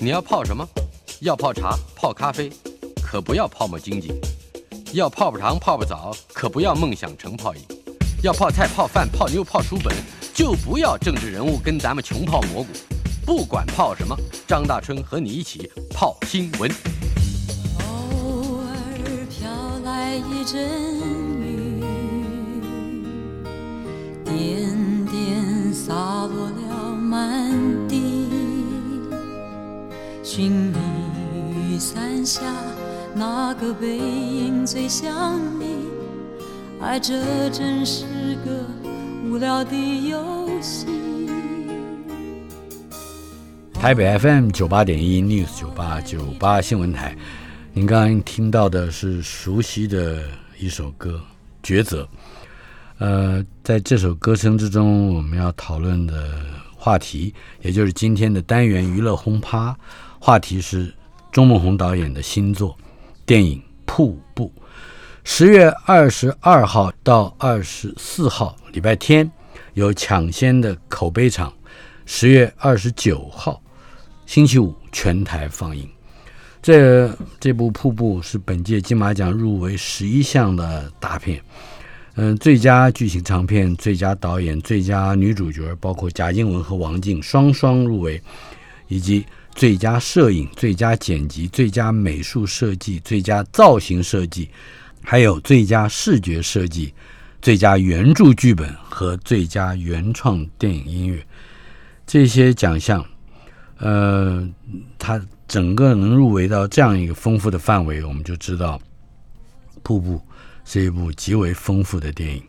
你要泡什么？要泡茶、泡咖啡，可不要泡沫经济；要泡泡糖、泡泡澡，可不要梦想成泡影；要泡菜、泡饭、泡妞、泡书本，就不要政治人物跟咱们穷泡蘑菇。不管泡什么，张大春和你一起泡新闻。偶尔飘来一阵雨，点点洒落了满地。寻觅雨伞下那个背影最像你，爱这真是个无聊的游戏。台北 FM 九八点一 News 九八九八新闻台，您刚刚听到的是熟悉的一首歌《抉择》。呃，在这首歌声之中，我们要讨论的话题，也就是今天的单元娱乐轰趴，话题是钟孟宏导演的新作电影《瀑布》。十月二十二号到二十四号，礼拜天有抢先的口碑场，十月二十九号。星期五全台放映，这这部《瀑布》是本届金马奖入围十一项的大片，嗯，最佳剧情长片、最佳导演、最佳女主角，包括贾静雯和王静双双入围，以及最佳摄影、最佳剪辑、最佳美术设计、最佳造型设计，还有最佳视觉设计、最佳原著剧本和最佳原创电影音乐这些奖项。呃，它整个能入围到这样一个丰富的范围，我们就知道《瀑布》是一部极为丰富的电影。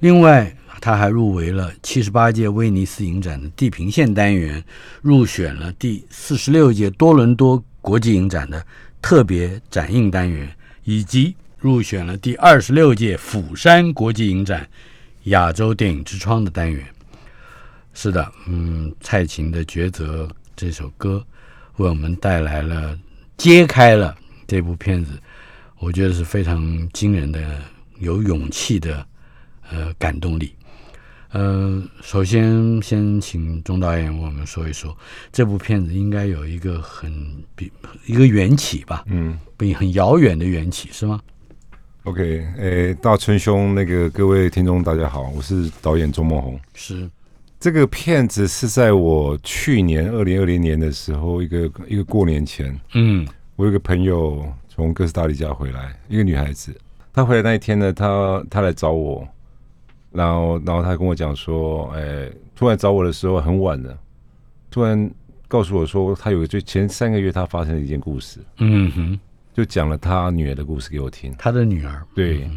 另外，他还入围了七十八届威尼斯影展的地平线单元，入选了第四十六届多伦多国际影展的特别展映单元，以及入选了第二十六届釜山国际影展亚洲电影之窗的单元。是的，嗯，蔡琴的抉择。这首歌为我们带来了揭开了这部片子，我觉得是非常惊人的、有勇气的呃感动力。呃，首先先请钟导演为我们说一说这部片子应该有一个很比一个缘起吧？嗯，比很遥远的缘起是吗？OK，诶，大春兄，那个各位听众大家好，我是导演钟梦红，是。这个片子是在我去年二零二零年的时候，一个一个过年前，嗯，我有个朋友从哥斯达黎加回来，一个女孩子，她回来那一天呢，她她来找我，然后然后他跟我讲说，哎，突然找我的时候很晚了，突然告诉我说，他有个最前三个月他发生了一件故事，嗯哼，就讲了他女儿的故事给我听，他的女儿，对，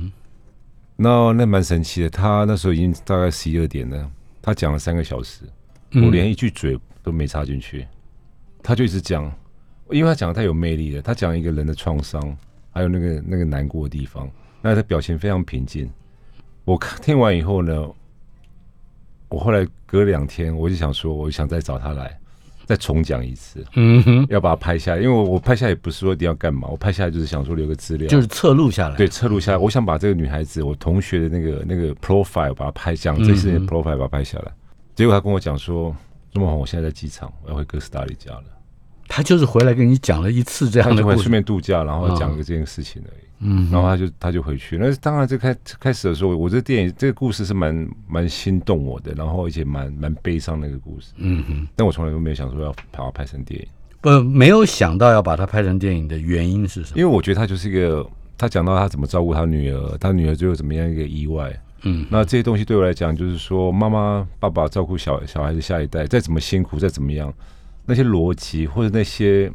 那那蛮神奇的，他那时候已经大概十一二点了。他讲了三个小时，我连一句嘴都没插进去，他就一直讲，因为他讲的太有魅力了。他讲一个人的创伤，还有那个那个难过的地方，那他表情非常平静。我看听完以后呢，我后来隔两天，我就想说，我想再找他来，再重讲一次，嗯哼，要把它拍下来，因为我我拍下来也不是说一定要干嘛，我拍下来就是想说留个资料，就是侧录下来，对，侧录下来。我想把这个女孩子，我同学的那个那个 profile 把它拍，讲这些 profile 把它拍下来。结果他跟我讲说：“朱梦红，我现在在机场，我要回哥斯达黎加了。”他就是回来跟你讲了一次这样的故事，顺便度假，然后讲个这件事情而已。嗯，然后他就他就回去。那当然，这开开始的时候，我这电影这个故事是蛮蛮心动我的，然后而且蛮蛮悲伤那个故事。嗯哼，但我从来都没有想说要把它拍成电影。不，没有想到要把它拍成电影的原因是什么？因为我觉得他就是一个，他讲到他怎么照顾他女儿，他女儿最后怎么样一个意外。嗯，那这些东西对我来讲，就是说妈妈、爸爸照顾小小孩子下一代，再怎么辛苦，再怎么样，那些逻辑或者那些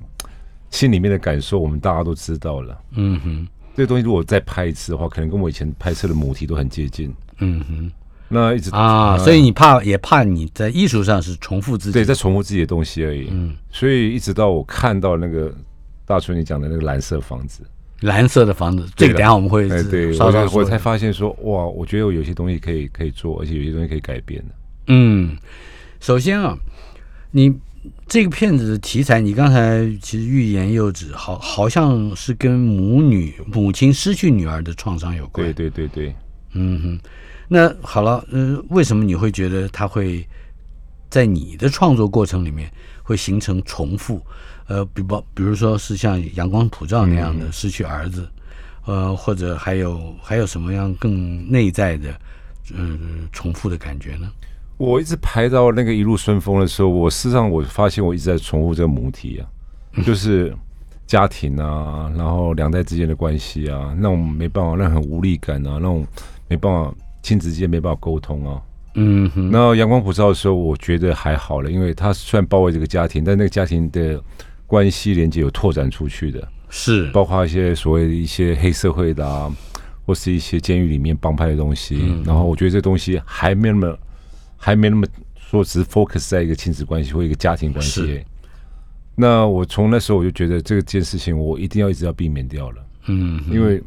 心里面的感受，我们大家都知道了。嗯哼，这个东西如果再拍一次的话，可能跟我以前拍摄的母题都很接近。嗯哼，那一直啊，所以你怕也怕你在艺术上是重复自己，对，在重复自己的东西而已。嗯，所以一直到我看到那个大春你讲的那个蓝色房子。蓝色的房子，这个等下我们会稍稍我才发现说，哇，我觉得我有些东西可以可以做，而且有些东西可以改变的。嗯，首先啊，你这个片子的题材，你刚才其实欲言又止，好好像是跟母女母亲失去女儿的创伤有关。对对对对，嗯哼。那好了，呃，为什么你会觉得它会在你的创作过程里面会形成重复，呃，比方比如说是像阳光普照那样的失去儿子，呃，或者还有还有什么样更内在的，呃，重复的感觉呢？我一直排到那个一路顺风的时候，我事实上我发现我一直在重复这个母题啊，就是家庭啊，然后两代之间的关系啊，那种没办法，那很无力感啊，那种没办法亲子之间没办法沟通啊。嗯哼，那阳光普照的时候，我觉得还好了，因为他虽然包围这个家庭，但那个家庭的关系连接有拓展出去的，是包括一些所谓的一些黑社会的啊，或是一些监狱里面帮派的东西。然后我觉得这东西还没那么。还没那么说，只是 focus 在一个亲子关系或一个家庭关系。那我从那时候我就觉得这件事情，我一定要一直要避免掉了。嗯，因为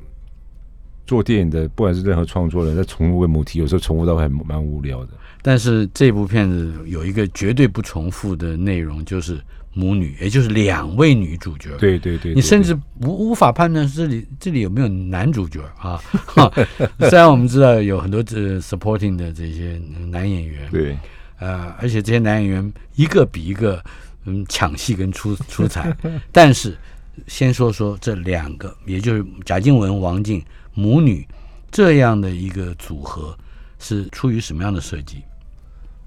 做电影的，不管是任何创作人，在重复为母题，有时候重复到还蛮无聊的。但是这部片子有一个绝对不重复的内容，就是母女，也就是两位女主角。对对对，你甚至无无法判断这里这里有没有男主角啊？虽然我们知道有很多这 supporting 的这些男演员，对，呃，而且这些男演员一个比一个嗯抢戏跟出出彩。但是先说说这两个，也就是贾静雯、王静母女这样的一个组合，是出于什么样的设计？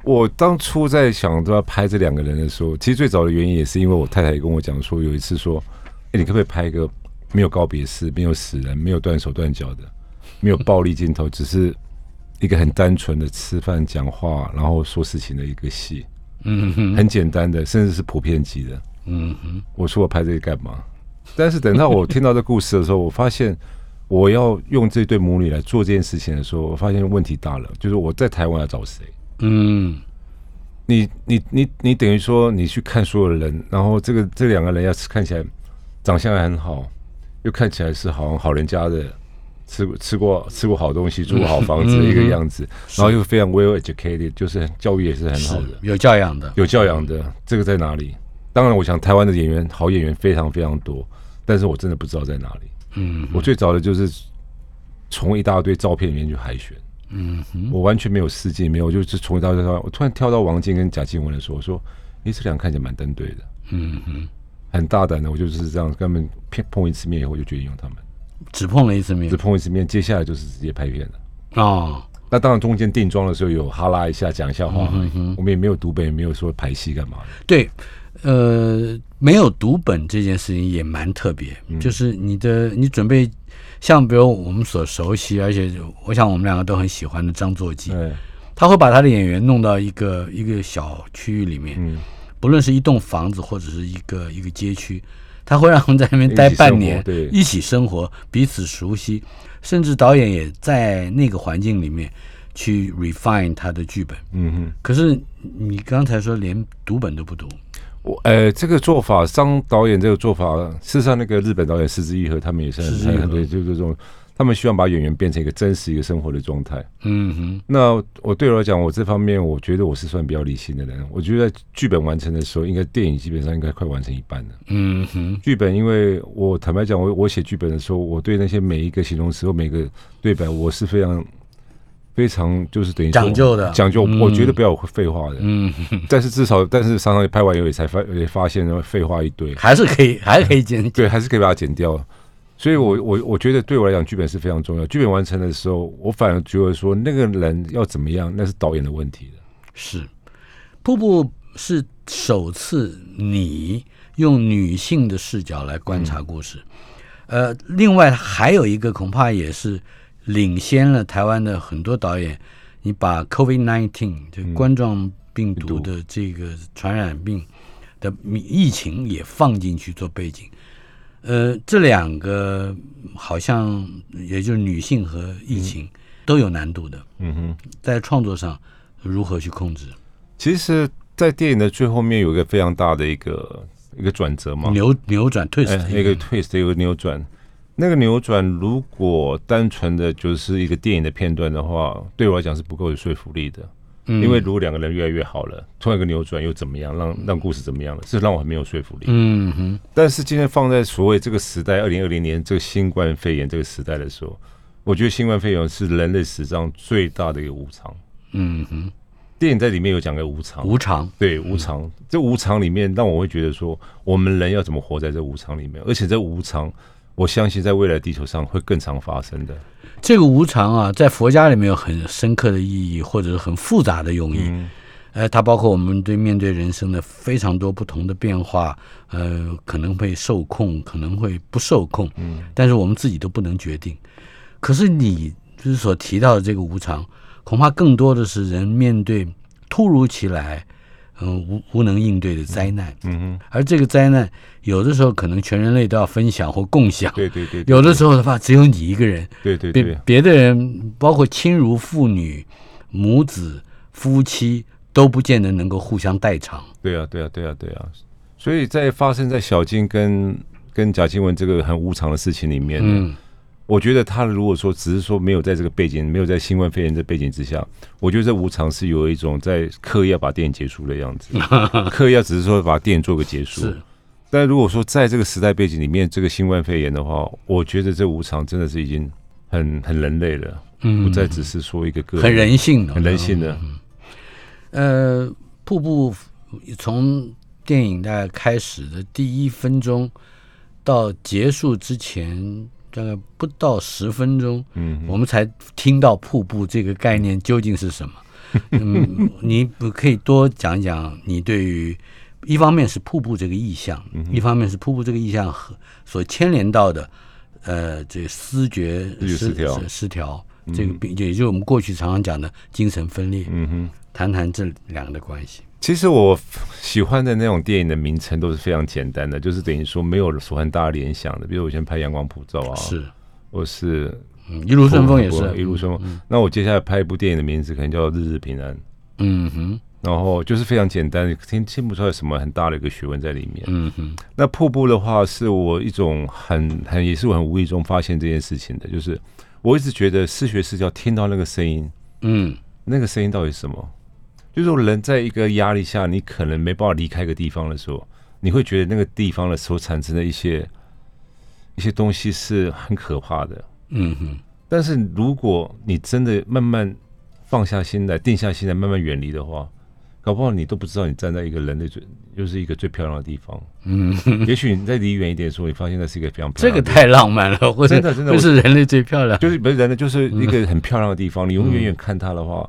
我当初在想都要拍这两个人的时候，其实最早的原因也是因为我太太也跟我讲说，有一次说，哎，你可不可以拍一个没有告别式、没有死人、没有断手断脚的、没有暴力镜头，只是一个很单纯的吃饭、讲话，然后说事情的一个戏，嗯哼，很简单的，甚至是普遍级的。嗯哼，我说我拍这个干嘛？但是等到我听到这故事的时候，我发现我要用这对母女来做这件事情的时候，我发现问题大了，就是我在台湾要找谁？嗯，你你你你等于说你去看所有的人，然后这个这两个人要是看起来长相还很好，又看起来是好像好人家的，吃吃过吃过好东西，住过好房子的一个样子，然后又非常 well educated，就是教育也是很好的，有教养的，有教养的，这个在哪里？当然，我想台湾的演员好演员非常非常多，但是我真的不知道在哪里。嗯，我最早的就是从一大堆照片里面去海选。嗯哼，我完全没有试镜，没有，就是从一到到，我突然跳到王静跟贾静雯的时候，我说，哎，这两个看起来蛮登对的，嗯哼，很大胆的，我就是这样，跟他们碰碰一次面以后，我就决定用他们，只碰了一次面，只碰一次面，接下来就是直接拍片了。哦，那当然中间定妆的时候有哈拉一下，讲一下话，嗯我们也没有读本，也没有说排戏干嘛。的。对，呃，没有读本这件事情也蛮特别，就是你的你准备。像比如我们所熟悉，而且我想我们两个都很喜欢的张作骥，他会把他的演员弄到一个一个小区域里面，不论是一栋房子或者是一个一个街区，他会让他们在那边待半年，一起生活，彼此熟悉，甚至导演也在那个环境里面去 refine 他的剧本。嗯哼，可是你刚才说连读本都不读。我呃，这个做法，张导演这个做法，事实上，那个日本导演石之一和他们也是很很对，就是这种，他们希望把演员变成一个真实一个生活的状态。嗯哼。那我对我来讲，我这方面我觉得我是算比较理性的人。我觉得剧本完成的时候，应该电影基本上应该快完成一半了。嗯哼。剧本，因为我坦白讲，我我写剧本的时候，我对那些每一个形容词或每个对白，我是非常。非常就是等于讲究的讲究，我觉得不要有废话的。嗯，但是至少，但是常常拍完以后也才发也发现，废话一堆，还是可以，还是可以剪，对，还是可以把它剪掉。所以，我我我觉得对我来讲，剧本是非常重要。剧本完成的时候，我反而觉得说，那个人要怎么样，那是导演的问题的。是，瀑布是首次你用女性的视角来观察故事。呃，另外还有一个，恐怕也是。领先了台湾的很多导演，你把 COVID nineteen 就冠状病毒的这个传染病的疫情也放进去做背景，呃，这两个好像也就是女性和疫情都有难度的。嗯哼，在创作上如何去控制？其实，在电影的最后面有一个非常大的一个一个转折嘛，扭扭转 twist，一个 twist 一个扭转。那个扭转，如果单纯的就是一个电影的片段的话，对我来讲是不够有说服力的。嗯，因为如果两个人越来越好了，突然一个扭转又怎么样？让让故事怎么样了？这让我很没有说服力。嗯哼。但是今天放在所谓这个时代，二零二零年这个新冠肺炎这个时代的时候，我觉得新冠肺炎是人类史上最大的一个无常。嗯哼。电影在里面有讲个无常，无常，对无常，这无常里面让我会觉得说，我们人要怎么活在这无常里面？而且这无常，我相信在未来地球上会更常发生的。这个无常啊，在佛家里面有很深刻的意义，或者是很复杂的用意。嗯呃，它包括我们对面对人生的非常多不同的变化，呃，可能会受控，可能会不受控，嗯，但是我们自己都不能决定。可是你就是所提到的这个无常，恐怕更多的是人面对突如其来，嗯、无无能应对的灾难，嗯哼，而这个灾难有的时候可能全人类都要分享或共享，对对对，对有的时候的话只有你一个人，别对对对，别的人，包括亲如父女、母子、夫妻，都不见得能够互相代偿。对啊，对啊，对啊，对啊。所以在发生在小静跟跟贾静雯这个很无常的事情里面，嗯，我觉得他如果说只是说没有在这个背景，没有在新冠肺炎这背景之下，我觉得这无常是有一种在刻意要把电影结束的样子，刻意要只是说把电影做个结束。是。但如果说在这个时代背景里面，这个新冠肺炎的话，我觉得这无常真的是已经很很人类了，嗯不再只是说一个个很人性的，很人性的。呃，瀑布从电影大概开始的第一分钟到结束之前，大概不到十分钟，嗯我们才听到瀑布这个概念究竟是什么。嗯，你不可以多讲一讲你对于一方面是瀑布这个意象，嗯一方面是瀑布这个意象和所牵连到的呃这个思觉失调失失调这个病，也就是我们过去常常讲的精神分裂。嗯哼。谈谈这两个的关系。其实我喜欢的那种电影的名称都是非常简单的，就是等于说没有说很大联想的。比如我以前拍《阳光普照》啊，是，我是嗯，一路顺风也是一路顺风。那我接下来拍一部电影的名字可能叫《日日平安》，嗯哼，然后就是非常简单，听听不出来什么很大的一个学问在里面。嗯哼，那瀑布的话，是我一种很很也是我很无意中发现这件事情的，就是我一直觉得视觉失调听到那个声音，嗯那个声音到底是什么？就是说人在一个压力下，你可能没办法离开一个地方的时候，你会觉得那个地方的所产生的一些一些东西是很可怕的。嗯哼，但是如果你真的慢慢放下心来、定下心来，慢慢远离的话，搞不好你都不知道你站在一个人类最又是一个最漂亮的地方。嗯，也许你再离远一点的时候，你发现那是一个非常漂这个亮的地方太浪漫了，或者真的真的不是人类最漂亮。就是不是人类，就是一个很漂亮的地方。你永远远远看它的话，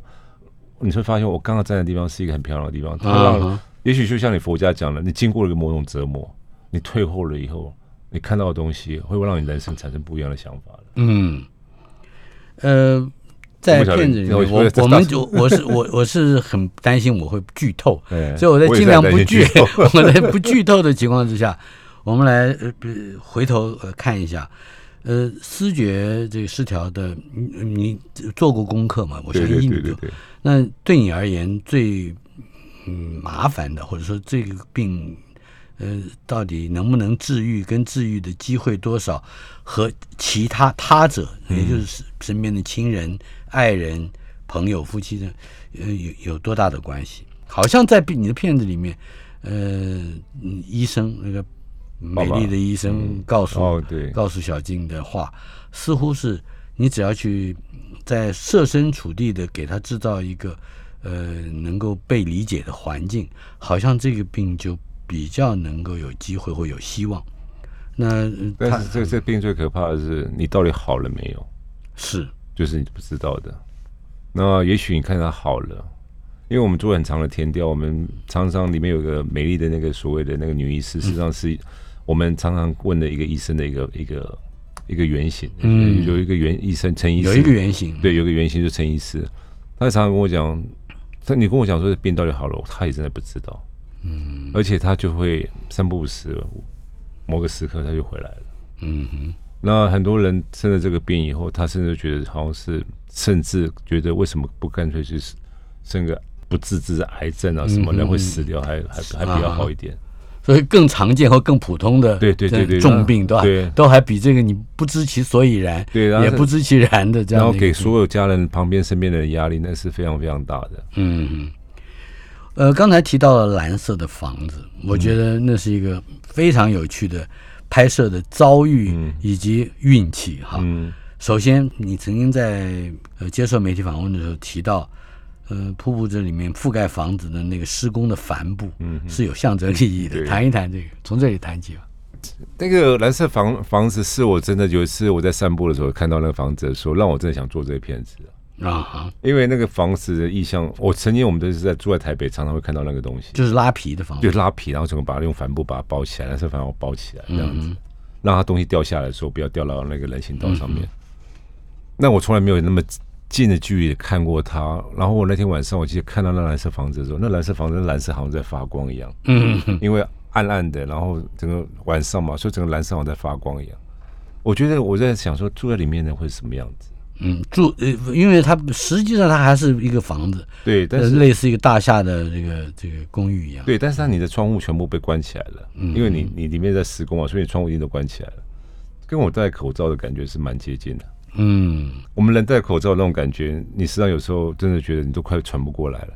你会发现我刚刚站的地方是一个很漂亮的地方。它让，啊哈也许就像你佛家讲的，你经过了一个某种折磨，你退后了以后，你看到的东西会让你人生产生不一样的想法的。嗯，呃，在片子里面，我我我们我就我是我我是很担心我会剧透，哎所以我在尽量不剧 我在不剧透的情况之下，我们来回头呃看一下，呃，思觉这个失调的，你你做过功课吗？我相信你做。对对对，那对你而言最嗯麻烦的，或者说这个病呃到底能不能治愈，跟治愈的机会多少，和其他他者，也就是身边的亲人、爱人、朋友、夫妻的，呃有有多大的关系？好像在你的片子里面，呃，嗯医生那个美丽的医生告诉哦对告诉小静的话，似乎是你只要去在设身处地的给他制造一个呃能够被理解的环境，好像这个病就比较能够有机会或有希望。那但是这这病最可怕的是，你到底好了没有？是就是你不知道的。那也许你看他好了，因为我们做很长的天调，我们常常里面有个美丽的那个所谓的那个女医师，实上是我们常常问的一个医生的一个一个一个原型。嗯有一个原医生陈医师，有一个原型，对，有一个原型就是陈医师，他常常跟我讲，他你跟我讲说这病到底好了，他也真的不知道。嗯，而且他就会三不五时，某个时刻他就回来了。嗯哼，那很多人生了这个病以后，他甚至觉得好像是，甚至觉得为什么不干脆去生个不治之的癌症啊什么，嗯人会死掉还还还比较好一点。所以更常见和更普通的对对对对重病对吧？对。都还比这个你不知其所以然，对然后也不知其然的这样然后给所有家人旁边身边的人压力，那是非常非常大的。嗯，嗯，呃，刚才提到了蓝色的房子，我觉得那是一个非常有趣的拍摄的遭遇以及运气哈。嗯。首先，你曾经在呃接受媒体访问的时候提到，呃瀑布这里面覆盖房子的那个施工的帆布，嗯是有象征意义的。谈一谈这个，从这里谈起吧。那个蓝色房房子是我真的有一次我在散步的时候看到那个房子的时候，让我真的想做这个片子。啊哈，因为那个房子的意象，我曾经我们都是在住在台北，常常会看到那个东西，就是拉皮的房子，就拉皮，然后整个把它用帆布把它包起来，蓝色帆布包起来，这样嗯子，让它东西掉下来的时候不要掉到那个人行道上面。那我从来没有那么近的距离看过它。然后我那天晚上，我记得看到那蓝色房子的时候，那蓝色房子那蓝色好像在发光一样，嗯哼因为暗暗的，然后整个晚上嘛，所以整个蓝色好像在发光一样。我觉得我在想说，住在里面的会是什么样子？嗯，住呃，因为它实际上它还是一个房子，对，但呃是类似一个大厦的这个这个公寓一样。对，但是它你的窗户全部被关起来了，嗯因为你你里面在施工啊，所以你窗户一定都关起来了，跟我戴口罩的感觉是蛮接近的。嗯，我们人戴口罩那种感觉，你实际上有时候真的觉得你都快喘不过来了。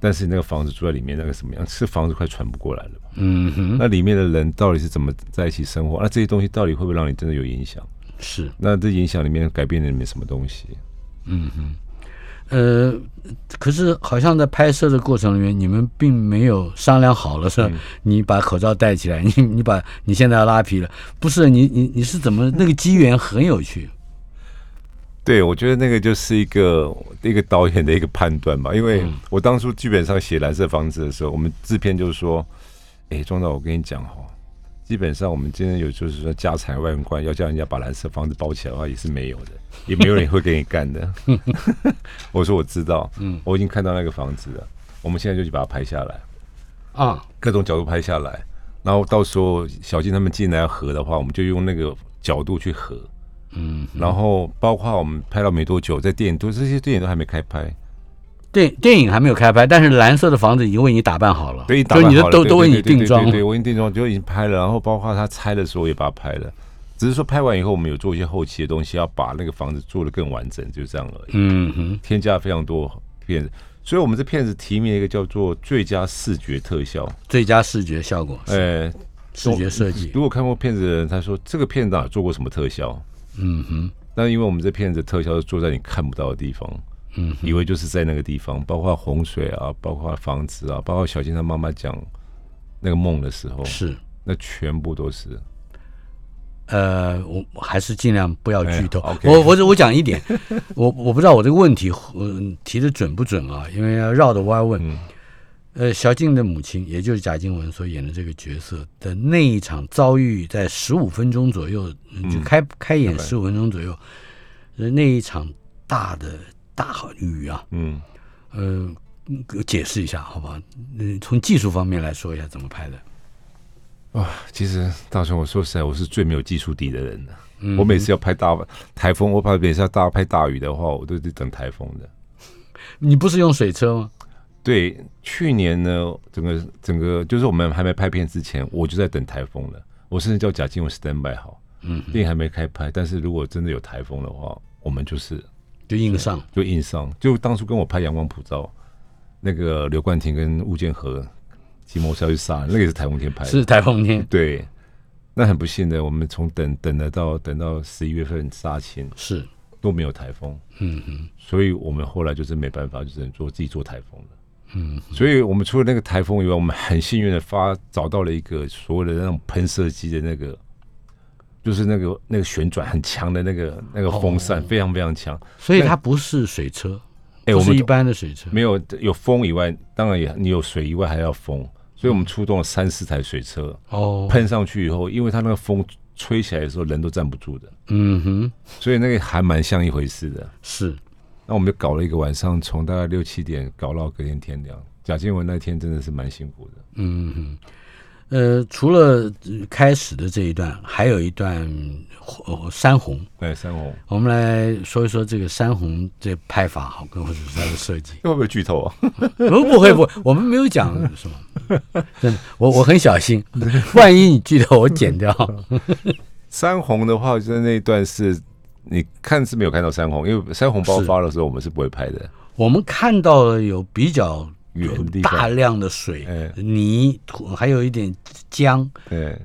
但是你那个房子住在里面，那个什么样？是房子快喘不过来了吧？嗯哼，那里面的人到底是怎么在一起生活？那这些东西到底会不会让你真的有影响？是，那这影响里面改变了里面什么东西？嗯哼呃，可是好像在拍摄的过程里面，你们并没有商量好了，是吧？你把口罩戴起来，你你把你现在要拉皮了，不是你你你是怎么那个机缘很有趣，对，我觉得那个就是一个一个导演的一个判断吧，因为我当初剧本上写《蓝色房子》的时候，我们制片就是说，哎，庄导，我跟你讲哈，基本上我们今天有就是说家财万贯，要叫人家把蓝色房子包起来的话，也是没有的，也没有人会给你干的。我说我知道，嗯，我已经看到那个房子了，我们现在就去把它拍下来，啊，各种角度拍下来，然后到时候小金他们进来要合的话，我们就用那个角度去合。嗯，然后包括我们拍到没多久，在电影都这些电影都还没开拍，电电影还没有开拍，但是蓝色的房子已经为你打扮好了，对，打就你的扮好了对都都为你定妆对对对，我已经定妆就已经拍了，然后包括他拆的时候也把它拍了，只是说拍完以后我们有做一些后期的东西，要把那个房子做得更完整，就这样而已。嗯哼，添加了非常多片子，所以我们这片子提名了一个叫做最佳视觉特效，最佳视觉效果，哎，视觉设计，如果看过片子的人，他说这个片哪做过什么特效？嗯哼，那因为我们这片子特效是做在你看不到的地方，嗯以为就是在那个地方，包括洪水啊，包括房子啊，包括小金他妈妈讲那个梦的时候，是。那全部都是。呃，我我还是尽量不要剧透。我我我讲一点，我我不知道我这个问题呃提的准不准啊？因为要绕着弯问。嗯呃，小静的母亲，也就是贾静雯所演的这个角色的那一场遭遇，在十五分钟左右，嗯就开开演十五分钟左右，呃，那一场大的大雨啊，嗯，呃，给我解释一下好不好？嗯，从技术方面来说一下怎么拍的。啊，其实大雄，我说实在，我是最没有技术底的人了。嗯我每次要拍大台风，我怕每次要大拍大雨的话，我都得等台风的。你不是用水车吗？对，去年呢，整个整个就是我们还没拍片之前，我就在等台风了。我甚至叫贾静雯 stand by 好，嗯，电影还没开拍，但是如果真的有台风的话，我们就是就硬上。就硬上。就当初跟我拍《阳光普照》，那个刘冠廷跟吴建和骑摩托车去杀人，那个也是台风天拍的。是台风天，对，那很不幸的，我们从等等得到等到十一月份杀青是，都没有台风，嗯哼，所以我们后来就是没办法，就只能做自己做台风了。嗯，所以我们除了那个台风以外，我们很幸运的发找到了一个所谓的那种喷射机的那个，就是那个那个旋转很强的那个那个风扇，哦。非常非常强。所以它不是水车，哎、我们不是一般的水车，没有有风以外，当然也你有水以外还要风，所以我们出动了三四台水车，哦，喷上去以后，因为它那个风吹起来的时候人都站不住的，嗯哼，所以那个还蛮像一回事的。是，那我们就搞了一个晚上，从大概六七点搞到隔天天亮。贾静雯那天真的是蛮辛苦的。嗯哼，呃，除了呃开始的这一段，还有一段呃山红，哎，三红，我们来说一说这个山红这拍法好，跟或者是它的设计。会不会剧透啊？不不会不会，我们没有讲什么，真的，我我很小心，万一你剧透我剪掉。山红的话，就是那一段是你看是没有看到山洪，因为山洪爆发的时候我们是不会拍的。我们看到了有比较远大量的水、哎。泥土，还有一点浆对，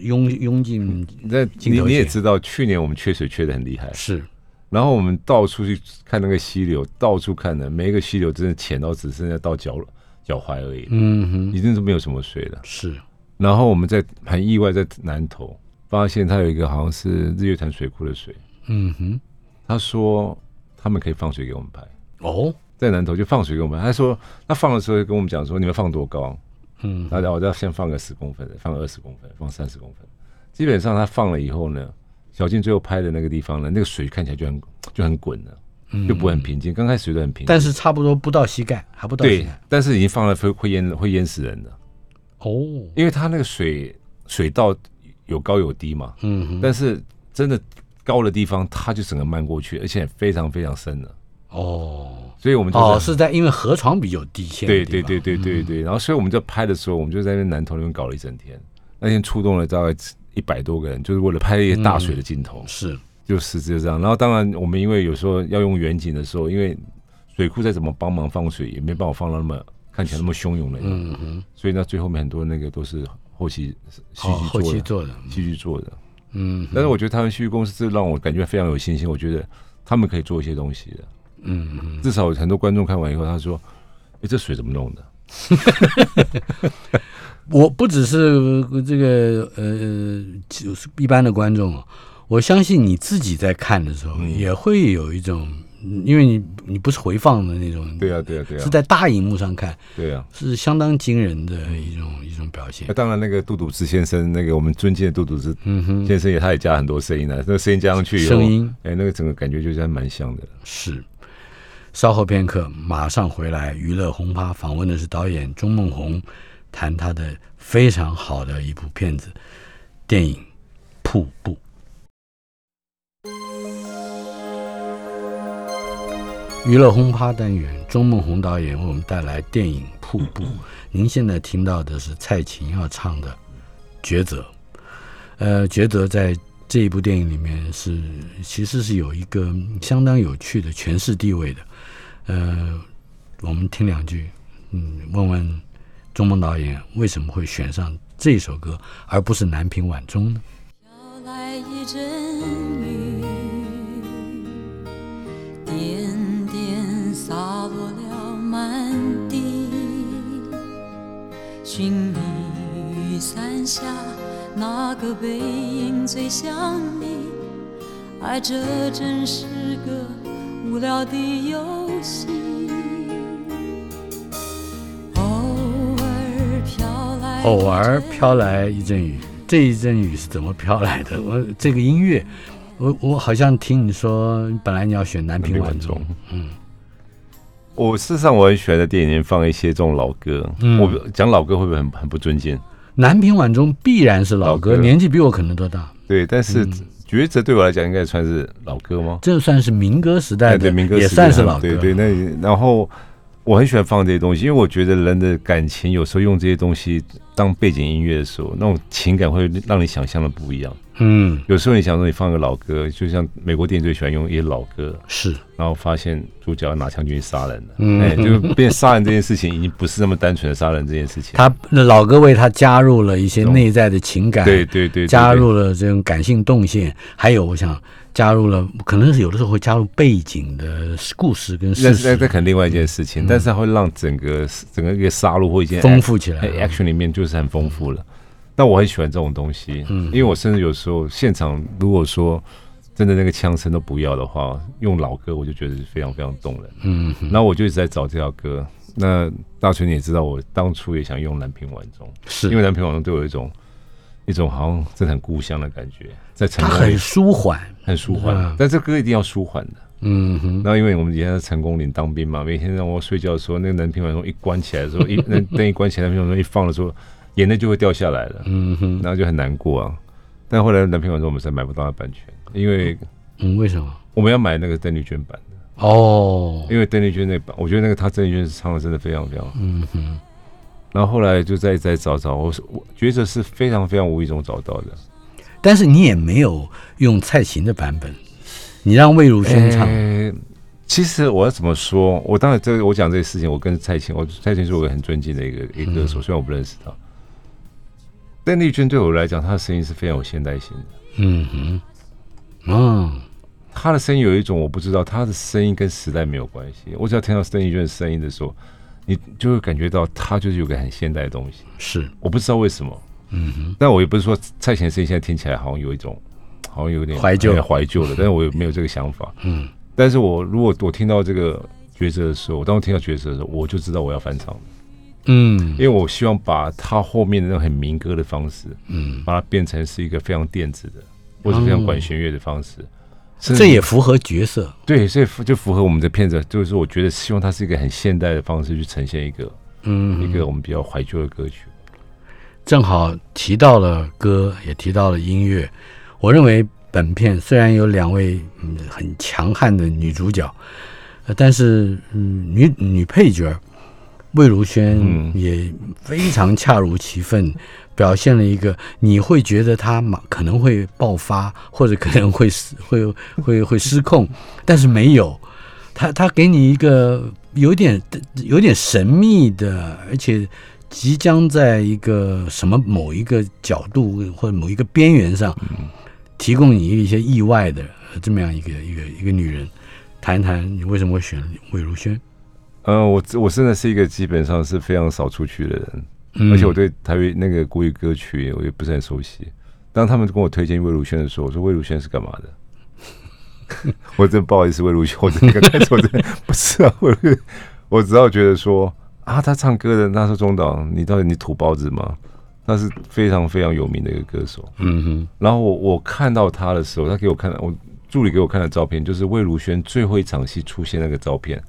涌涌进，那你你也知道，去年我们缺水缺的很厉害。是。然后我们到处去看那个溪流，到处看的，每一个溪流真的浅到只剩下到脚脚踝而已，嗯哼，已经是没有什么水了。是，然后我们在很意外，在南头发现它有一个好像是日月潭水库的水，嗯哼，他说他们可以放水给我们拍，哦，在南头就放水给我们。他说那放的时候就跟我们讲说你们放多高，嗯，然后我要先放个十公分的，放个二十公分，放三十公分。基本上他放了以后呢，小静最后拍的那个地方呢，那个水看起来就很就很滚了，就不会很平静。刚开始水都很平静，但是差不多不到膝盖，还不到膝对。，但是已经放了会会淹会淹死人的，哦，因为它那个水水道有高有低嘛，嗯哼，但是真的高的地方它就整个漫过去，而且非常非常深了，哦，所以我们就哦，是在因为河床比较低。对对对对对对，然后所以我们在拍的时候，我们就在那边南头那边搞了一整天，那天出动了大概一百多个人，就是为了拍一些大水的镜头，是，就是就这样。然后当然我们因为有时候要用远景的时候，因为水库再怎么帮忙放水，也没办法放到那么看起来那么汹涌的，嗯哼，所以呢，最后面很多那个都是后期后剧做的，期做的，戏剧做的。嗯但是我觉得台湾戏剧公司是让我感觉非常有信心，我觉得他们可以做一些东西的。嗯嗯，至少很多观众看完以后，他说：“哎，这水怎么弄的？” 我不只是这个呃，就是一般的观众哦，我相信你自己在看的时候嗯也会有一种，因为你你不是回放的那种，对啊，对啊，对啊是，在大荧幕上看，对啊。是相当惊人的一种一种表现那。当然，那个杜笃之先生，那个我们尊敬的杜笃之先生也，他也加很多声音了。那个声音加上去以后，声音哎，那个整个感觉就是还蛮像的。是。稍后片刻，马上回来。娱乐轰趴访问的是导演钟梦宏，谈他的非常好的一部片子电影《瀑布》。娱乐轰趴单元，钟梦宏导演为我们带来电影《瀑布》。您现在听到的是蔡琴要唱的《抉择》。呃，抉择在这一部电影里面是其实是有一个相当有趣的诠释地位的。呃，我们听两句，嗯，问问钟梦导演为什么会选上这首歌，而不是《南屏晚钟》呢？飘来一阵寻觅雨伞下那个背影最像你，爱这真是个无聊的游戏。偶尔飘来，偶尔飘来一阵雨，这一阵雨是怎么飘来的？我这个音乐，我我好像听你说，本来你要选《南屏晚钟》，嗯，我事实上我很喜欢在电影里面放一些这种老歌。嗯我讲老歌会不会很很不尊敬？《南屏晚钟》必然是老歌，老歌年纪比我可能都大，对，但是嗯抉择对我来讲应该算是老歌吗？这算是民歌时代的，哎对，民歌也时代算是老歌。对对，那然后我很喜欢放这些东西，因为我觉得人的感情有时候用这些东西当背景音乐的时候，那种情感会让你想象的不一样。嗯，有时候你想说你放个老歌，就像美国电影最喜欢用一些老歌，是，然后发现主角要拿枪进去杀人了，嗯。哎，就变杀人这件事情已经不是那么单纯的杀人这件事情。他老歌为他加入了一些内在的情感，对对对加入了这种感性动线，还有我想加入了，可能是有的时候会加入背景的故事跟那事实。那那可能另外一件事情，但是它会让整个整个一个杀戮或一件丰富起来哎 action 里面就是很丰富了。那我很喜欢这种东西，嗯因为我甚至有时候现场如果说真的那个枪声都不要的话，用老歌我就觉得是非常非常动人。嗯哼，然后我就一直在找这条歌。那大锤你也知道，我当初也想用《南屏晚钟》，是因为《南屏晚钟》对我有一种一种好像真的很故乡的感觉，在成他很舒缓，很舒缓嗯，但这歌一定要舒缓的。嗯哼，那因为我们以前在成功岭当兵嘛，每天让我睡觉的时候，那个南屏晚钟一关起来的时候，一 那灯一关起来，南屏晚钟一放的时候，眼泪就会掉下来了，嗯哼，然后就很难过啊。但后来男朋友说我们是买不到他版权，因为嗯，为什么？我们要买那个邓丽君版的，哦，因为邓丽君那版，我觉得那个她邓丽娟唱的真的非常非常好。嗯哼，然后后来就再再找找，我是我觉得是非常非常无意中找到的。但是你也没有用蔡琴的版本，你让魏如萱唱，呃其实我要怎么说？我当然这个我讲这个事情，我跟蔡琴，我蔡琴是我很尊敬的一个一个歌手，虽然我不认识他。邓丽君对我来讲，她的声音是非常有现代性的。嗯哼，嗯，她的声音有一种我不知道，她的声音跟时代没有关系。我只要听到邓丽君的声音的时候，你就会感觉到她就是有个很现代的东西。是，我不知道为什么，嗯哼。但我也不是说蔡琴的声音现在听起来好像有一种，好像有点怀旧怀旧了，但是我也没有这个想法。嗯。但是我如果我听到这个抉择的时候，我当我听到抉择的时候，我就知道我要翻唱。嗯，因为我希望把它后面的那种很民歌的方式，嗯，把它变成是一个非常电子的，或者非常管弦乐的方式。这也符合角色，对，所以就符合我们的片子。就是我觉得希望它是一个很现代的方式去呈现一个，嗯，一个我们比较怀旧的歌曲。正好提到了歌，也提到了音乐。我认为本片虽然有两位嗯很强悍的女主角，但是嗯女女配角魏如萱也非常恰如其分。表现了一个你会觉得他马可能会爆发，或者可能会失会会会失控，但是没有，他他给你一个有点有点神秘的，而且即将在一个什么某一个角度或者某一个边缘上，提供你一些意外的这么样一个一个一个女人，谈一谈你为什么会选魏如萱？嗯，我我真的是一个基本上是非常少出去的人。而且我对台语那个国语歌曲我也不是很熟悉。当他们跟我推荐魏如萱的时候，我说魏如萱是干嘛的？我真不好意思，魏如萱，我真的开始我真不是啊，我我只要觉得说啊，他唱歌的那是中岛，你到底你土包子吗？那是非常非常有名的一个歌手。嗯哼。然后我我看到他的时候，他给我看我助理给我看的照片，就是魏如萱最后一场戏出现那个照片，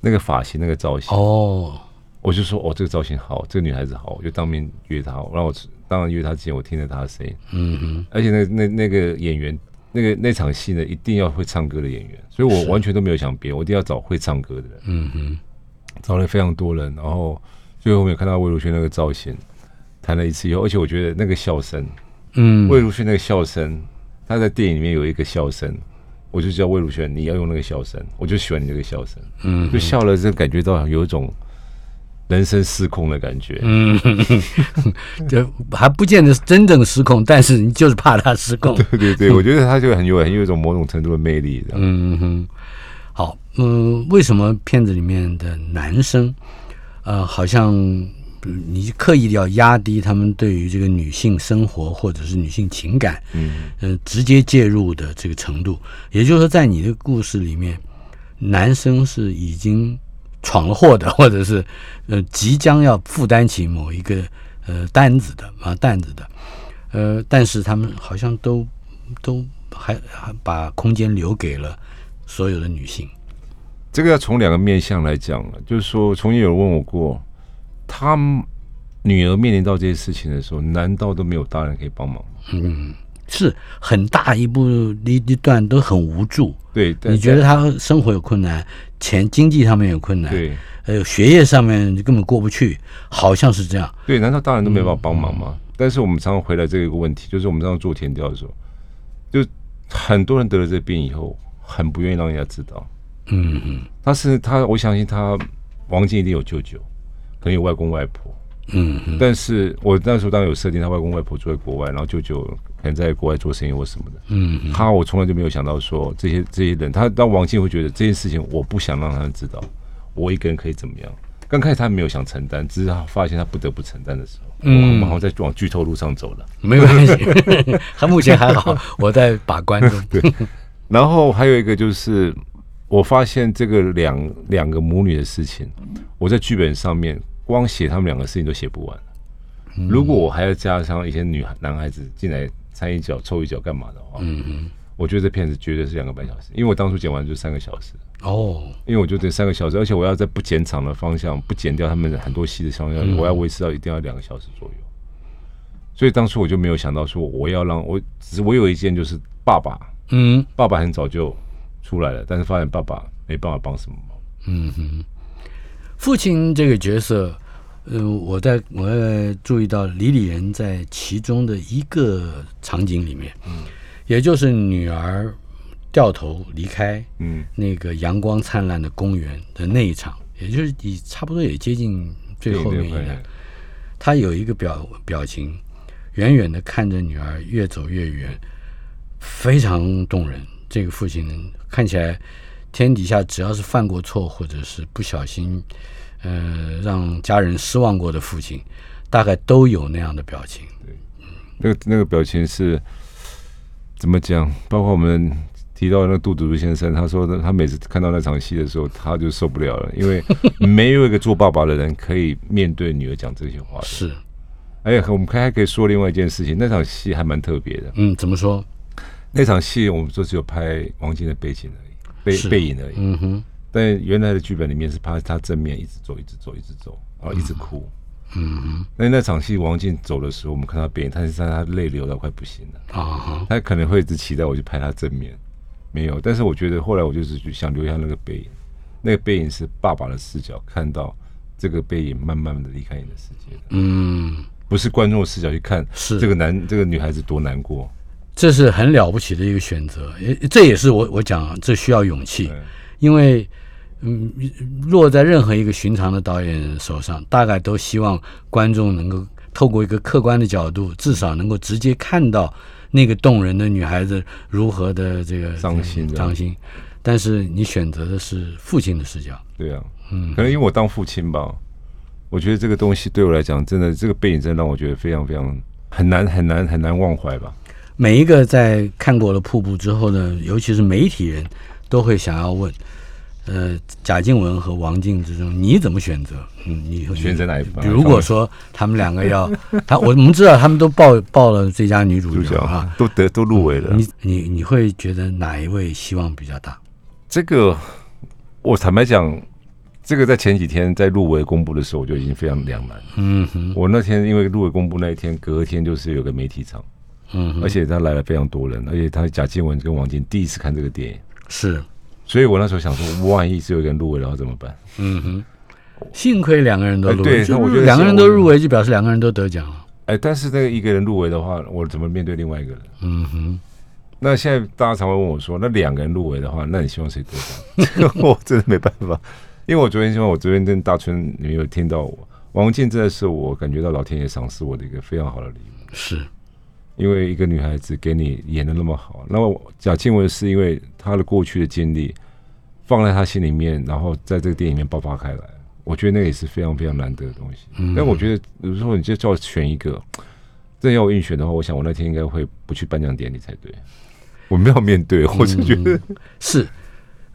那个发型，那个造型。哦。我就说哦，这个造型好，这个女孩子好，我就当面约她。让我当然约她之前，我听着她的声音，嗯嗯，而且那那那个演员，那个那场戏呢，一定要会唱歌的演员，所以我完全都没有想别，我一定要找会唱歌的人，嗯哼，找了非常多人，然后最后面看到魏如萱那个造型，谈了一次以后，而且我觉得那个笑声，嗯，魏如萱那个笑声，她在电影里面有一个笑声，我就叫魏如萱，你要用那个笑声，我就喜欢你这个笑声，嗯，就笑了，就感觉到有一种。人生失控的感觉，嗯，就还不见得是真正失控，但是你就是怕他失控。对 对对，我觉得他就很有很有一种某种程度的魅力。嗯哼，好，嗯，为什么片子里面的男生，呃，好像你刻意要压低他们对于这个女性生活或者是女性情感，嗯嗯，直接介入的这个程度？也就是说，在你的故事里面，男生是已经。闯了祸的，或者是呃即将要负担起某一个呃担子的啊担子的，呃，但是他们好像都都还还把空间留给了所有的女性。这个要从两个面向来讲了，就是说，从前有人问我过，他女儿面临到这些事情的时候，难道都没有大人可以帮忙？嗯。是很大一部一一段都很无助，对，你觉得他生活有困难，钱经济上面有困难，对，还有学业上面根本过不去，好像是这样。对，难道大人都没办法帮忙吗？但是我们常常回来这个问题，就是我们常常做填调的时候，就很多人得了这病以后，很不愿意让人家知道。嗯嗯，他是他，我相信他王静一定有舅舅，可能有外公外婆。嗯，但是我那时候当然有设定，他外公外婆住在国外，然后舅舅可能在国外做生意或什么的。嗯，他我从来就没有想到说这些这些人，他当王静会觉得这件事情我不想让他们知道，我一个人可以怎么样？刚开始他没有想承担，只是他发现他不得不承担的时候，嗯，然后在往剧透路上走了。没关系，他目前还好，我在把关中。对，然后还有一个就是我发现这个两两个母女的事情，我在剧本上面。光写他们两个事情都写不完，如果我还要加上一些女孩、男孩子进来掺一脚、凑一脚干嘛的话，嗯嗯，我觉得这片子绝对是两个半小时，因为我当初剪完就三个小时。哦，因为我觉得三个小时，而且我要在不剪场的方向、不剪掉他们很多戏的方向，我要维持到一定要两个小时左右，所以当初我就没有想到说我要让我只是我有一件就是爸爸，嗯，爸爸很早就出来了，但是发现爸爸没办法帮什么忙，嗯哼。父亲这个角色，嗯，我在我在注意到李李仁在其中的一个场景里面，嗯，也就是女儿掉头离开，嗯，那个阳光灿烂的公园的那一场，也就是你差不多也接近最后面一段，他有一个表表情，远远的看着女儿越走越远，非常动人。这个父亲看起来天底下只要是犯过错或者是不小心呃让家人失望过的父亲，大概都有那样的表情。对那个那个表情是怎么讲？包括我们提到那个杜笃如先生，他说的，他每次看到那场戏的时候，他就受不了了，因为没有一个做爸爸的人可以面对女儿讲这些话的。是，哎呀，我们还还可以说另外一件事情，那场戏还蛮特别的。嗯，怎么说？那场戏我们就只有拍王晶的背景而已，是背背影而已。嗯哼，但原来的剧本里面是拍他正面一直走，一直走，一直走，然后一直哭。嗯哼，那那场戏王静走的时候，我们看到背影，但是他泪流到快不行了。啊哈，他可能会一直期待我去拍他正面，没有。但是我觉得后来我就是想留下那个背影，那个背影是爸爸的视角看到这个背影慢慢的离开你的世界的，嗯，不是观众的视角去看是这个男这个女孩子多难过。这是很了不起的一个选择，也这也是我我讲这需要勇气，因为嗯，落在任何一个寻常的导演手上，大概都希望观众能够透过一个客观的角度，至少能够直接看到那个动人的女孩子如何的这个伤心的伤心。但是你选择的是父亲的视角，对啊，嗯。可能因为我当父亲吧，我觉得这个东西对我来讲，真的这个背影真的让我觉得非常非常很难很难很难忘怀吧。每一个在看过了瀑布之后呢，尤其是媒体人，都会想要问，呃，贾静雯和王静之中，你怎么选择？嗯，你会选择哪一方如果说他们两个要，他我们知道他们都报报了最佳女主主角哈啊，都得都入围了，你你你会觉得哪一位希望比较大？这个我坦白讲，这个在前几天在入围公布的时候，我就已经非常两难。嗯哼，我那天因为入围公布那一天，隔天就是有个媒体场，嗯哼，而且他来了非常多人，而且他贾静雯跟王晶第一次看这个电影，是，所以我那时候想说，万一只有一个人入围，然后怎么办？嗯哼，幸亏两个人都入哎对围，就那我觉得两个人都入围，就表示两个人都得奖了。哎，但是那个一个人入围的话，我怎么面对另外一个人？嗯哼，那现在大家常会问我说，那两个人入围的话，那你希望谁得奖？这 个我真的没办法，因为我昨天希望我昨天跟大春你们有听到我，王静真的是我感觉到老天爷赏识我的一个非常好的礼物。是，因为一个女孩子给你演的那么好，那么贾静雯是因为她的过去的经历放在她心里面，然后在这个电影里面爆发开来，我觉得那个也是非常非常难得的东西。嗯但我觉得有时候你就叫我选一个，真要我硬选的话，我想我那天应该会不去颁奖典礼才对。我没有面对，我是觉得、是，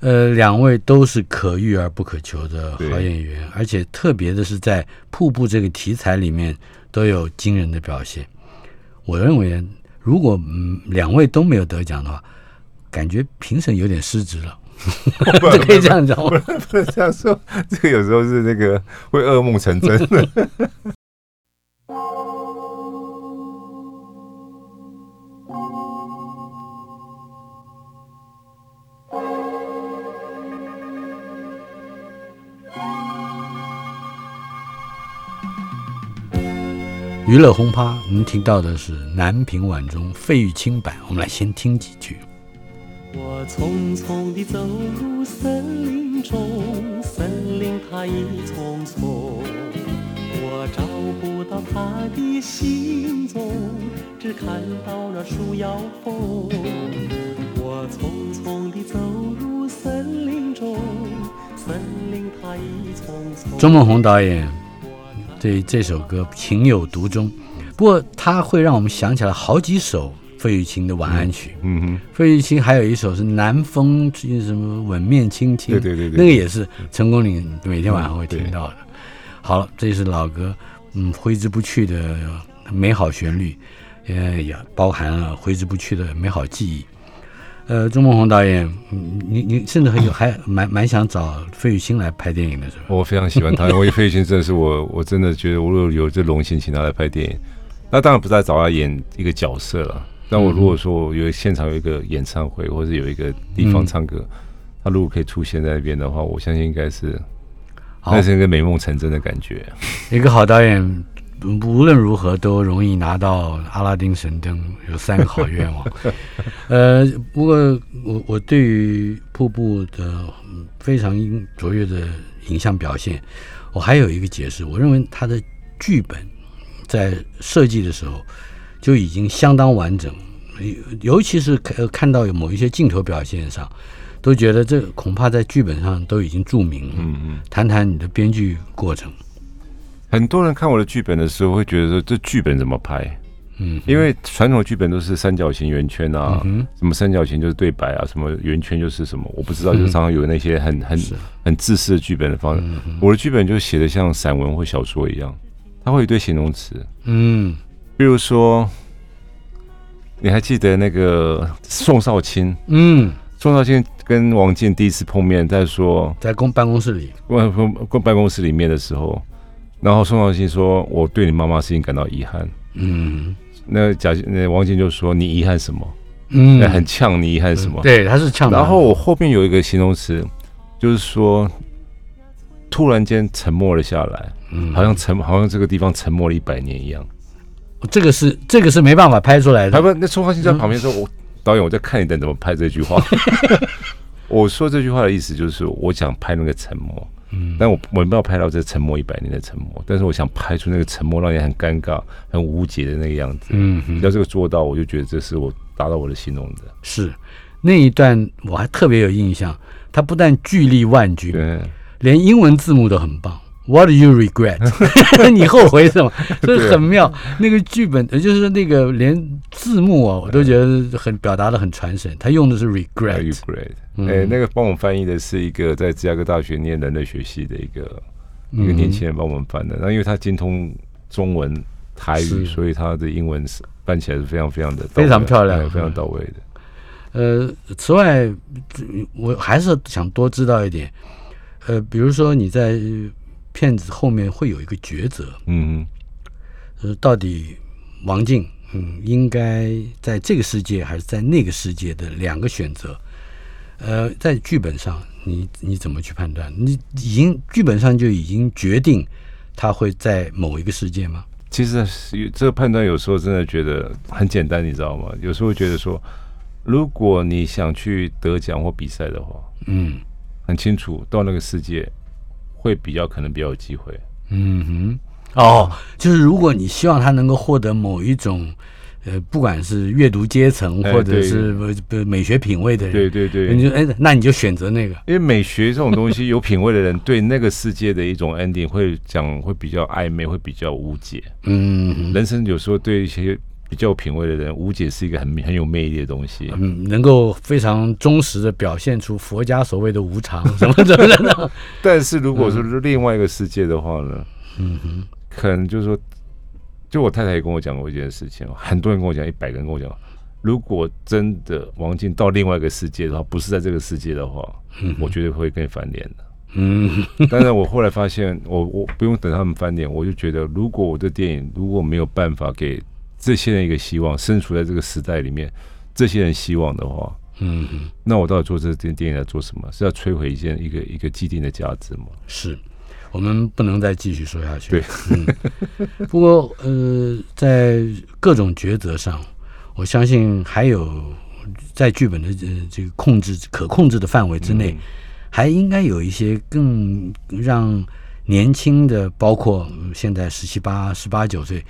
呃，两位都是可遇而不可求的好演员，而且特别的是在《瀑布》这个题材里面都有惊人的表现。我认为，如果嗯两位都没有得奖的话，感觉评审有点失职了。这 可以这样讲吗？不能这样说，这个有时候是那个会噩梦成真的。娱乐轰趴，您听到的是南屏晚钟费玉清版，我们来先听几句。我匆匆地走入森林中，森林它一丛丛，我找不到他的行踪，只看到那树摇风。我匆匆地走入森林中，森林它一丛丛。周梦红导演对这首歌情有独钟，不过它会让我们想起来好几首费玉清的晚安曲。嗯哼，费玉清还有一首是《南风什么吻面轻轻》，对对对对那个也是成功岭每天晚上会听到的。好了，这是老歌，嗯，挥之不去的美好旋律，呃，也包含了挥之不去的美好记忆。呃，钟梦宏导演，嗯你你甚至还有还蛮蛮想找费玉清来拍电影的是吧？我非常喜欢他，因为费玉清真的是我，我真的觉得我如果有这荣幸请他来拍电影，那当然不是在找他演一个角色了。但我如果说我有现场有一个演唱会，或者有一个地方唱歌，他如果可以出现在那边的话，我相信应该是那是一个美梦成真的感觉。一个好导演，无论如何都容易拿到阿拉丁神灯，有三个好愿望。呃，不过我我对于瀑布的嗯非常卓越的影像表现，我还有一个解释，我认为他的剧本在设计的时候就已经相当完整，尤其是看看到有某一些镜头表现上，都觉得这恐怕在剧本上都已经注明了。嗯嗯，谈谈你的编剧过程。很多人看我的剧本的时候会觉得说这剧本怎么拍？嗯，因为传统剧本都是三角形、圆圈啊，嗯什么三角形就是对白啊，什么圆圈就是什么，我不知道，就常常有那些很很很自私的剧本的方式。嗯我的剧本就写的像散文或小说一样，它会有一堆形容词，嗯。比如说，你还记得那个宋少卿？嗯，宋少卿跟王静第一次碰面，在说在公办公室里，关关关办公室里面的时候，然后宋少卿说：“我对你妈妈事情感到遗憾。嗯”那贾那王静就说：“你遗憾什么？嗯那很呛，你遗憾什么？”对，他是呛他。然后我后面有一个形容词，就是说，突然间沉默了下来，嗯好像沉，好像这个地方沉默了一百年一样。这个是这个是没办法拍出来的。他不，那宋少卿在旁边说：“我导演，我在看你等怎么拍这句话。” 我说这句话的意思就是，我想拍那个沉默，嗯但我我没有拍到这沉默一百年的沉默，但是我想拍出那个沉默让人很尴尬、很无解的那个样子。嗯要这个做到，我就觉得这是我达到我的形容的。是那一段我还特别有印象，他不但句力万钧，对，连英文字幕都很棒。What do you regret？你后悔什么？这很妙。那个剧本，呃就是那个连字幕啊，我都觉得很表达的很传神。他用的是 regret，great？嗯哎、那个帮我翻译的是一个在芝加哥大学念人类学系的一个、一个嗯年轻人帮我们翻的。那因为他精通中文、台语，所以他的英文是翻起来是非常非常的非常漂亮哎非常到位的。呃，此外，我还是想多知道一点。呃，比如说你在片子后面会有一个抉择，嗯，呃，到底王静嗯应该在这个世界还是在那个世界的两个选择？呃，在剧本上你你怎么去判断？你已经剧本上就已经决定他会在某一个世界吗？其实是这个判断有时候真的觉得很简单，你知道吗？有时候觉得说，如果你想去得奖或比赛的话，嗯很清楚到那个世界会比较可能比较有机会。嗯哼，哦，就是如果你希望他能够获得某一种。呃，不管是阅读阶层，哎或者对是呃美学品味的人，对对对，你就哎，那你就选择那个。因为美学这种东西，有品味的人对那个世界的一种 ending 会讲会比较暧昧，会比较无解。嗯人生有时候对一些比较有品味的人，无解是一个很很有魅力的东西。嗯，能够非常忠实的表现出佛家所谓的无常什么什么的。但是如果说是另外一个世界的话呢，嗯哼，可能就是说，就我太太也跟我讲过一件事情，很多人跟我讲，一百个人跟我讲，如果真的王静到另外一个世界的话，不是在这个世界的话，嗯我绝对会跟你翻脸的。嗯 但是我后来发现，我我不用等他们翻脸，我就觉得，如果我的电影如果没有办法给这些人一个希望，身处在这个时代里面，这些人希望的话，嗯，那我到底做这件电影来做什么？是要摧毁一件一个一个既定的价值吗？是我们不能再继续说下去。对，嗯。不过呃，在各种抉择上，我相信还有在剧本的呃这个控制可控制的范围之内，嗯还应该有一些更让年轻的，包括嗯现在十七八、十八九岁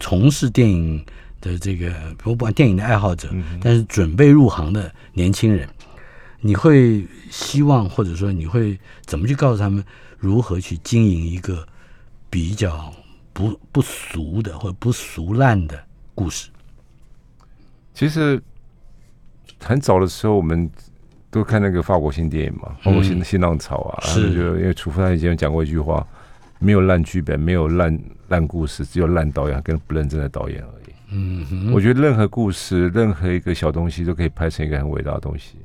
从事电影的这个不管电影的爱好者，但是准备入行的年轻人，你会希望或者说你会怎么去告诉他们如何去经营一个比较不不俗的或者不俗烂的故事？其实很早的时候，我们都看那个法国新电影嘛，法国新新浪潮啊，是就因为楚夫他以前讲过一句话：没有烂剧本，没有烂烂故事，只有烂导演跟不认真的导演而已。嗯哼，我觉得任何故事，任何一个小东西都可以拍成一个很伟大的东西，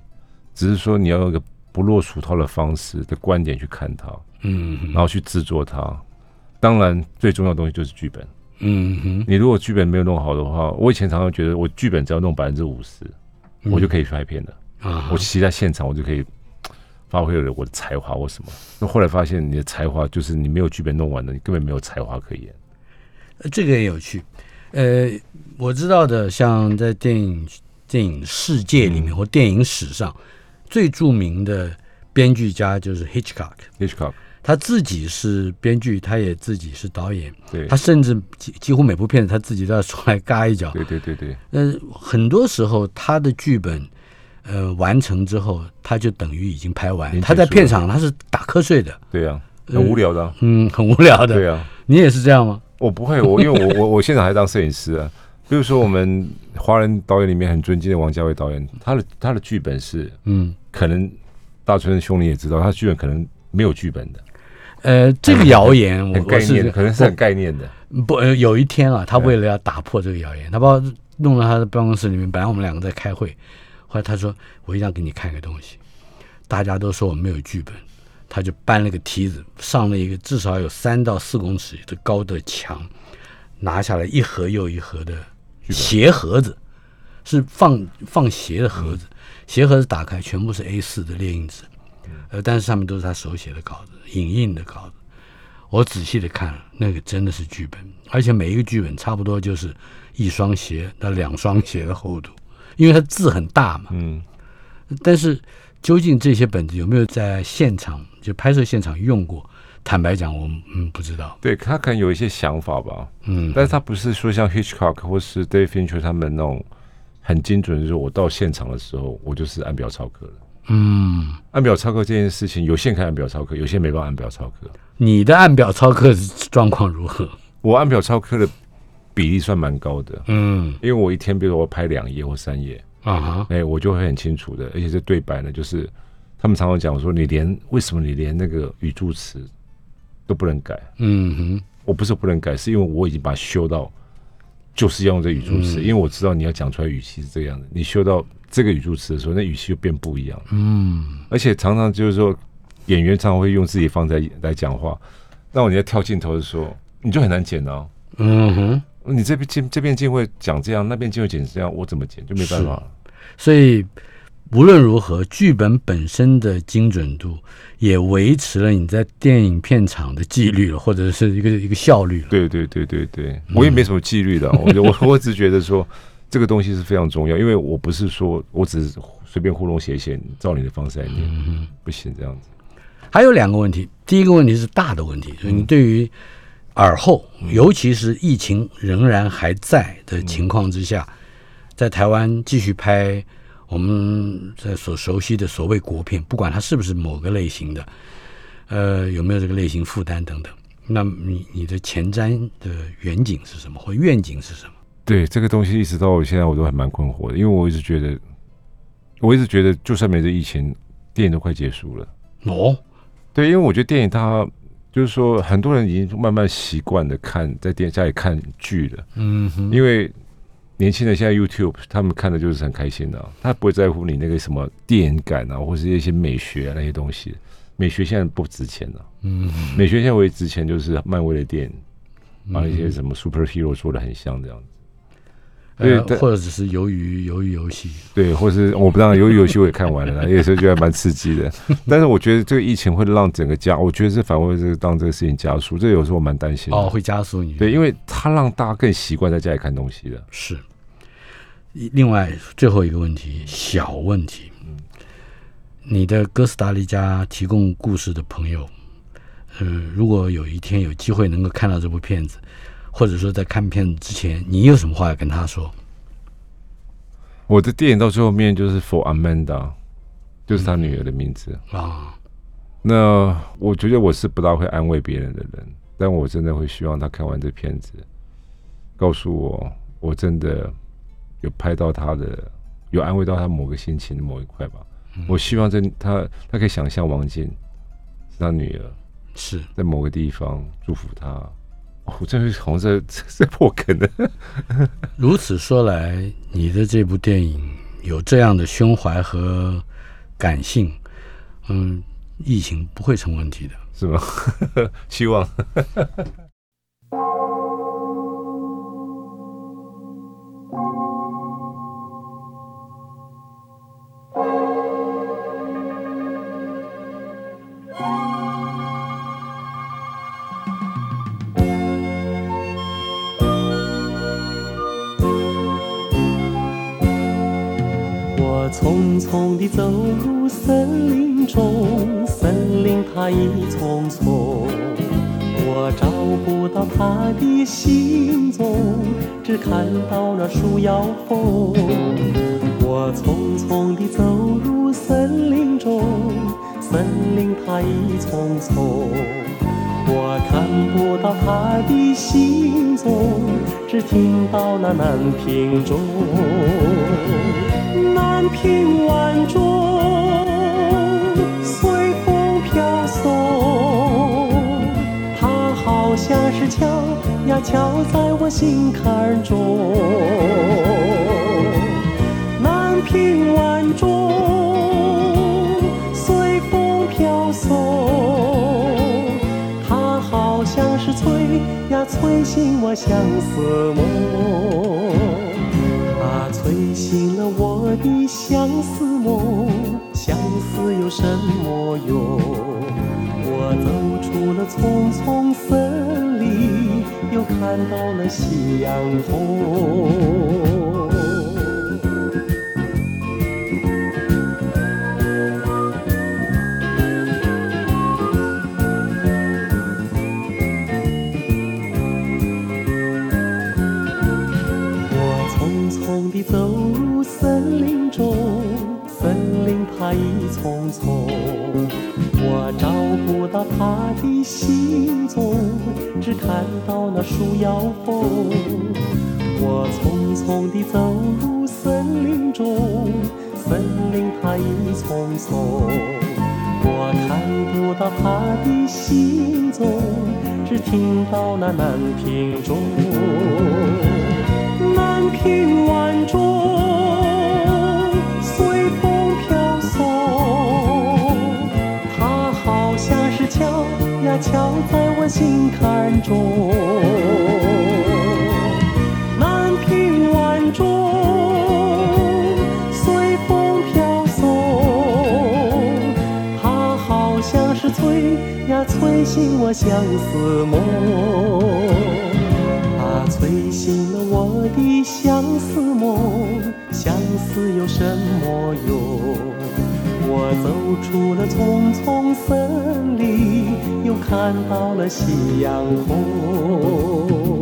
只是说你要用一个不落俗套的方式的观点去看它，嗯哼，然后去制作它。当然，最重要的东西就是剧本。嗯哼，你如果剧本没有弄好的话，我以前常常觉得，我剧本只要弄百分之五十，我就可以拍片了。啊，我其实在现场，我就可以发挥了我的才华或什么。那后来发现，你的才华就是你没有剧本弄完的，你根本没有才华可言。呃这个也有趣。呃，我知道的，像在电影电影世界里面、或电影史上最著名的编剧家就是 Hitchcock，Hitchcock，他自己是编剧，他也自己是导演，对他甚至几几乎每部片子他自己都要出来嘎一脚。对对对对，呃，很多时候他的剧本呃完成之后，他就等于已经拍完。他在片场他是打瞌睡的，对啊，很无聊的啊、嗯，很无聊的。对啊，你也是这样吗？我不会，我因为我我我现场还当摄影师啊。比如说我们华人导演里面很尊敬的王家卫导演，他的他的剧本是嗯，可能大春兄你也知道，他剧本可能没有剧本的，呃，这个谣言我概念可能是很概念的。不，呃有一天啊，他为了要打破这个谣言，他把我弄到他的办公室里面。本来我们两个在开会，后来他说：“我一定要给你看个东西。”大家都说我没有剧本，他就搬了个梯子，上了一个至少有三到四公尺的高的墙，拿下来一盒又一盒的鞋盒子，是放放鞋的盒子。鞋盒子打开，全部是 A 四的列印纸，呃，但是上面都是他手写的稿子，影印的稿子。我仔细的看了，那个真的是剧本，而且每一个剧本差不多就是一双鞋到两双鞋的厚度，因为它字很大嘛。嗯，但是究竟这些本子有没有在现场就拍摄现场用过？坦白讲，我嗯不知道。对他可能有一些想法吧，嗯，但是他不是说像 Hitchcock 或是 David Fincher 他们那种很精准，就是我到现场的时候，我就是按表操课了。嗯，按表操课这件事情，有些人可以按表操课，有些没办法按表操课。你的按表操课状况如何？我按表操课的比例算蛮高的，嗯。因为我一天，比如说我拍两页或三页，啊哈，哎，我就会很清楚的，而且这对白呢，就是他们常常讲我说，你连为什么你连那个语助词都不能改？嗯哼，我不是不能改，是因为我已经把它修到就是要用这语助词，因为我知道你要讲出来语气是这样的，你修到这个语助词的时候，那语气就变不一样。嗯。而且常常就是说，演员常常会用自己放在来讲话，那你在跳镜头的时候，你就很难剪哦。嗯哼，你这边镜这边镜会讲这样，那边镜会剪这样，我怎么剪就没办法了。所以无论如何，剧本本身的精准度也维持了你在电影片场的纪律了，或者是一个一个效率了。对对对对对，我也没什么纪律的，我就我 我只觉得说这个东西是非常重要，因为我不是说我只是随便糊弄写写，照你的方式来念，不行这样子。还有两个问题，第一个问题是大的问题，就是你对于耳后，尤其是疫情仍然还在的情况之下，在台湾继续拍我们在所熟悉的所谓国片，不管它是不是某个类型的，呃，有没有这个类型负担等等。那你你的前瞻的远景是什么，或愿景是什么？对这个东西，一直到我现在我都还蛮困惑的，因为我一直觉得，我一直觉得，就算没这疫情，电影都快结束了。哦，对，因为我觉得电影它就是说，很多人已经慢慢习惯的看在电家里看剧了，嗯哼，因为年轻人现在 YouTube 他们看的就是很开心的、啊，他不会在乎你那个什么电影感啊，或是一些美学、啊、那些东西。美学现在不值钱了、嗯哼，美学现在唯一值钱就是漫威的电影，把那些什么 superhero 做的很像这样子。对呃，或者只是鱿鱼鱿鱼游戏，对，或是我不知道，游游戏我也看完了有时候觉得蛮刺激的。但是我觉得这个疫情会让整个加，我觉得是反而会这个让这个事情加速，这有时候我蛮担心的。哦，会加速你对，因为它让大家更习惯在家里看东西了。是。另外，最后一个问题，小问题。你的哥斯达黎加提供故事的朋友，呃，如果有一天有机会能够看到这部片子，或者说在看片子之前，你有什么话要跟他说？我的电影到最后面就是 For Amanda，就是他女儿的名字。啊，那我觉得我是不大会安慰别人的人，但我真的会希望他看完这片子，告诉我，我真的有拍到他的，有安慰到他某个心情的某一块吧。我希望这他他可以想象王静是他女儿，是在某个地方祝福他。哦我这是红色在 在破梗的。如此说来，你的这部电影有这样的胸怀和感性，嗯，疫情不会成问题的。是吗？希望。森林它已匆匆，我找不到它的行踪，只看到那树摇风。我匆匆地走入森林中，森林它一匆匆，我看不到它的行踪，只听到那南屏钟。南屏晚钟是敲呀敲在我心坎中。南屏晚钟随风飘送，它好像是催呀催醒我相思梦。它催醒了我的相思梦，相思有什么用？我走出了丛丛，看到了夕阳红。我匆匆地走入森林中，森林它已匆匆，我找到他的行踪，只看到那树摇风。我匆匆地走入森林中，森林它一丛丛，我看不到他的行踪，只听到那南屏钟。南屏晚钟它敲在我心坎中。南屏晚钟随风飘送，它好像是催呀催醒我相思梦。它催醒了我的相思梦，相思有什么用？我走出了丛丛森林，看到了夕阳红。